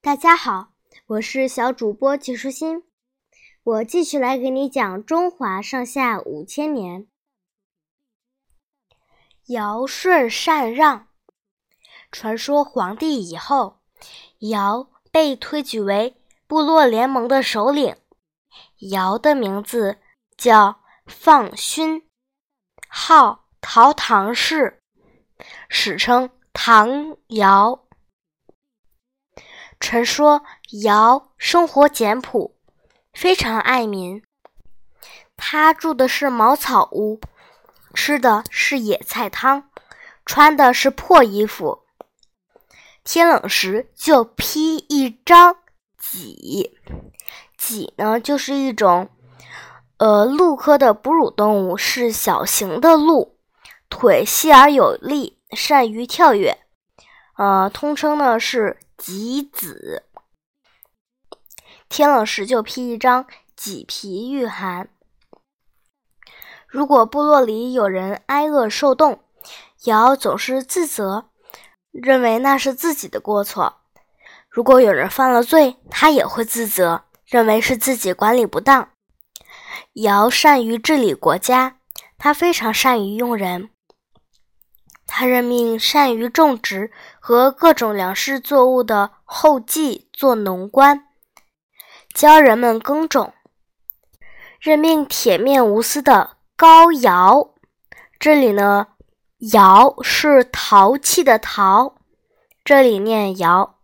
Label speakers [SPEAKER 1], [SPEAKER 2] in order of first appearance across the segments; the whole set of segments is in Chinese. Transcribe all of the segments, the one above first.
[SPEAKER 1] 大家好，我是小主播季舒心，我继续来给你讲中华上下五千年。尧舜禅让，传说黄帝以后，尧被推举为部落联盟的首领。尧的名字叫放勋，号陶唐氏，史称唐尧。传说尧生活简朴，非常爱民。他住的是茅草屋，吃的是野菜汤，穿的是破衣服。天冷时就披一张戟，戟呢就是一种呃鹿科的哺乳动物，是小型的鹿，腿细而有力，善于跳跃。呃，通称呢是。己子，天冷时就披一张麂皮御寒。如果部落里有人挨饿受冻，尧总是自责，认为那是自己的过错；如果有人犯了罪，他也会自责，认为是自己管理不当。尧善于治理国家，他非常善于用人。他任命善于种植和各种粮食作物的后继做农官，教人们耕种。任命铁面无私的高尧，这里呢，尧是陶器的陶，这里念尧，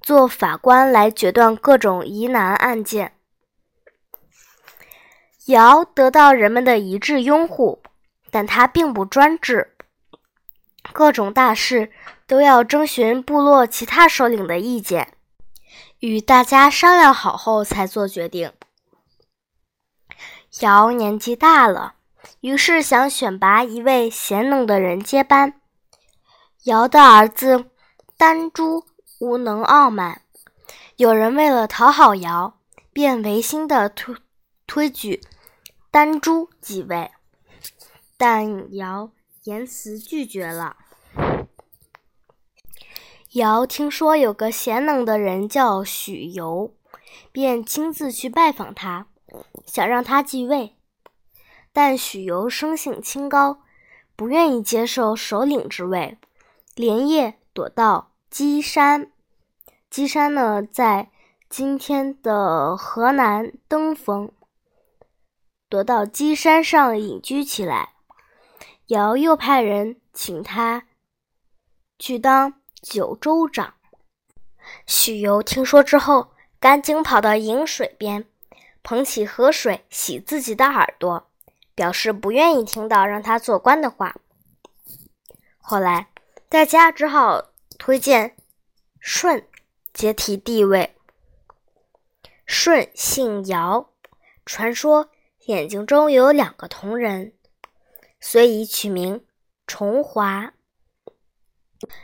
[SPEAKER 1] 做法官来决断各种疑难案件。尧得到人们的一致拥护，但他并不专制。各种大事都要征询部落其他首领的意见，与大家商量好后才做决定。尧年纪大了，于是想选拔一位贤能的人接班。尧的儿子丹朱无能傲慢，有人为了讨好尧，便违心的推推举丹朱继位，但尧。言辞拒绝了。尧听说有个贤能的人叫许由，便亲自去拜访他，想让他继位。但许由生性清高，不愿意接受首领之位，连夜躲到箕山。箕山呢，在今天的河南登封，躲到箕山上隐居起来。尧又派人请他去当九州长。许由听说之后，赶紧跑到饮水边，捧起河水洗自己的耳朵，表示不愿意听到让他做官的话。后来，大家只好推荐舜接替帝位。舜姓尧，传说眼睛中有两个瞳仁。所以取名重华，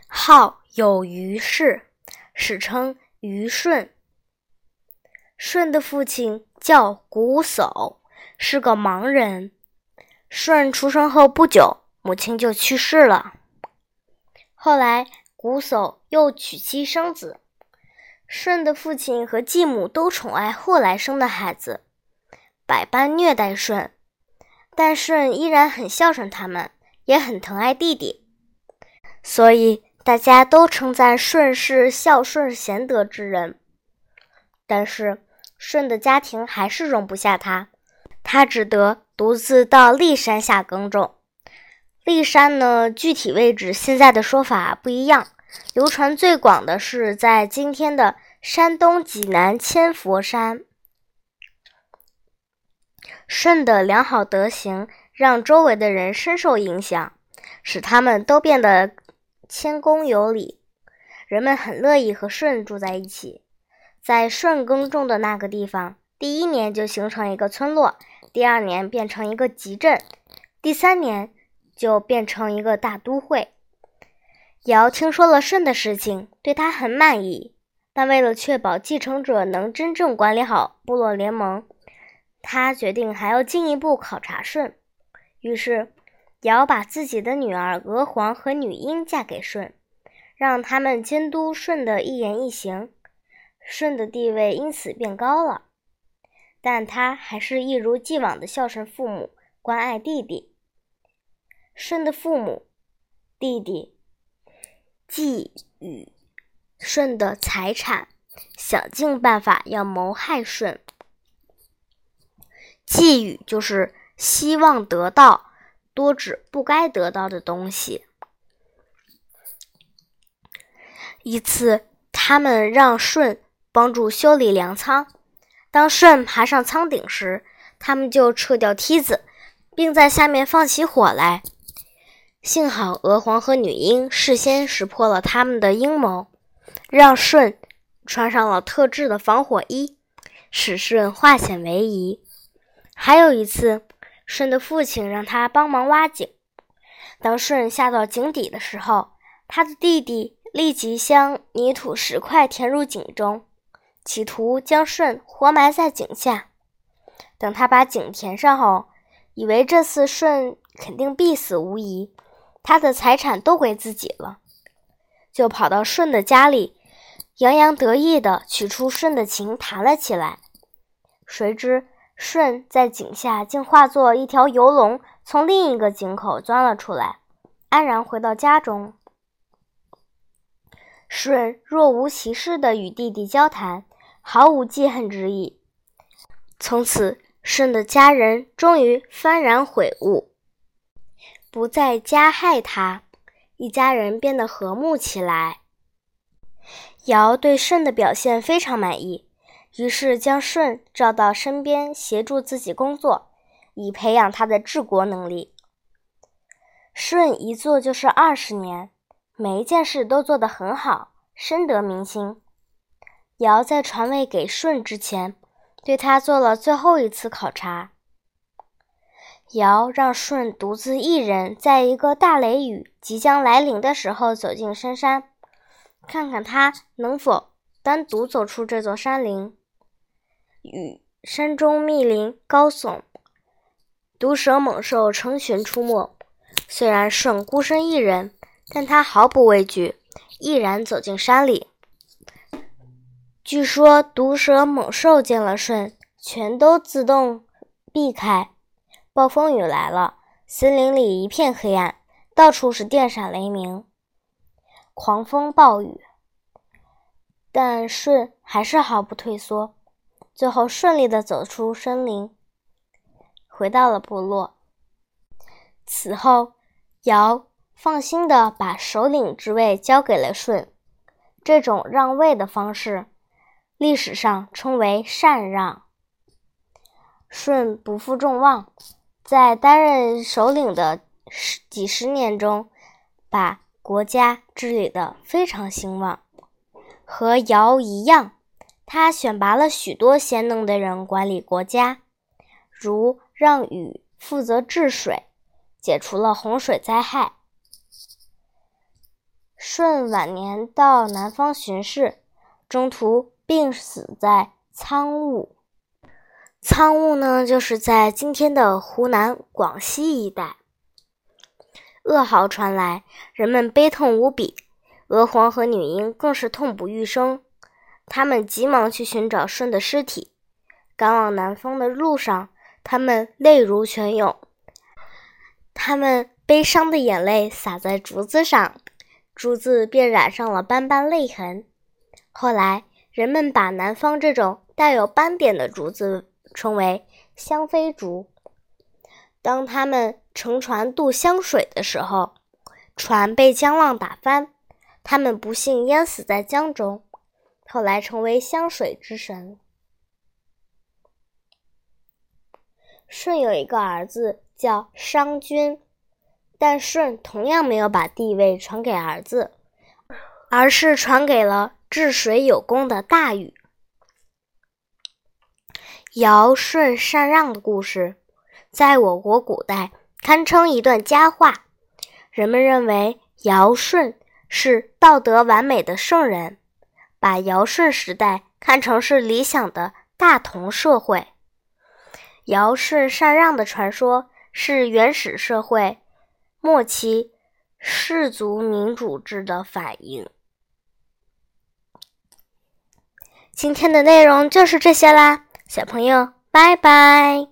[SPEAKER 1] 号有余氏，史称虞舜。舜的父亲叫瞽叟，是个盲人。舜出生后不久，母亲就去世了。后来，瞽叟又娶妻生子。舜的父亲和继母都宠爱后来生的孩子，百般虐待舜。但舜依然很孝顺他们，也很疼爱弟弟，所以大家都称赞舜是孝顺贤德之人。但是舜的家庭还是容不下他，他只得独自到骊山下耕种。骊山呢，具体位置现在的说法不一样，流传最广的是在今天的山东济南千佛山。舜的良好德行让周围的人深受影响，使他们都变得谦恭有礼。人们很乐意和舜住在一起。在舜耕种的那个地方，第一年就形成一个村落，第二年变成一个集镇，第三年就变成一个大都会。尧听说了舜的事情，对他很满意，但为了确保继承者能真正管理好部落联盟。他决定还要进一步考察舜，于是尧把自己的女儿娥皇和女英嫁给舜，让他们监督舜的一言一行，舜的地位因此变高了。但他还是一如既往的孝顺父母，关爱弟弟。舜的父母、弟弟觊觎舜的财产，想尽办法要谋害舜。觊觎就是希望得到，多指不该得到的东西。一次，他们让舜帮助修理粮仓。当舜爬上仓顶时，他们就撤掉梯子，并在下面放起火来。幸好娥皇和女英事先识破了他们的阴谋，让舜穿上了特制的防火衣，使舜化险为夷。还有一次，舜的父亲让他帮忙挖井。当舜下到井底的时候，他的弟弟。立即将泥土石块填入井中，企图将舜活埋在井下。等他把井填上后，以为这次舜肯定必死无疑，他的财产都归自己了，就跑到舜的家里，洋洋得意地取出舜的琴弹了起来。谁知舜在井下竟化作一条游龙，从另一个井口钻了出来，安然回到家中。舜若无其事地与弟弟交谈，毫无记恨之意。从此，舜的家人终于幡然悔悟，不再加害他，一家人变得和睦起来。尧对舜的表现非常满意，于是将舜召到身边协助自己工作，以培养他的治国能力。舜一做就是二十年。每一件事都做得很好，深得民心。尧在传位给舜之前，对他做了最后一次考察。尧让舜独自一人，在一个大雷雨即将来临的时候走进深山，看看他能否单独走出这座山林。雨山中密林高耸，毒蛇猛兽成群出没。虽然舜孤身一人。但他毫不畏惧，毅然走进山里。据说毒蛇猛兽见了舜，全都自动避开。暴风雨来了，森林里一片黑暗，到处是电闪雷鸣、狂风暴雨。但舜还是毫不退缩，最后顺利的走出森林，回到了部落。此后，尧。放心的把首领之位交给了舜，这种让位的方式，历史上称为禅让。舜不负众望，在担任首领的十几十年中，把国家治理得非常兴旺。和尧一样，他选拔了许多贤能的人管理国家，如让禹负责治水，解除了洪水灾害。舜晚年到南方巡视，中途病死在苍梧。苍梧呢，就是在今天的湖南、广西一带。噩耗传来，人们悲痛无比，娥皇和女英更是痛不欲生。他们急忙去寻找舜的尸体。赶往南方的路上，他们泪如泉涌，他们悲伤的眼泪洒在竹子上。竹子便染上了斑斑泪痕。后来，人们把南方这种带有斑点的竹子称为香妃竹。当他们乘船渡湘水的时候，船被江浪打翻，他们不幸淹死在江中，后来成为湘水之神。舜有一个儿子叫商均。但舜同样没有把地位传给儿子，而是传给了治水有功的大禹。尧舜禅让的故事，在我国古代堪称一段佳话。人们认为尧舜是道德完美的圣人，把尧舜时代看成是理想的大同社会。尧舜禅让的传说是原始社会。末期，氏族民主制的反应。今天的内容就是这些啦，小朋友，拜拜。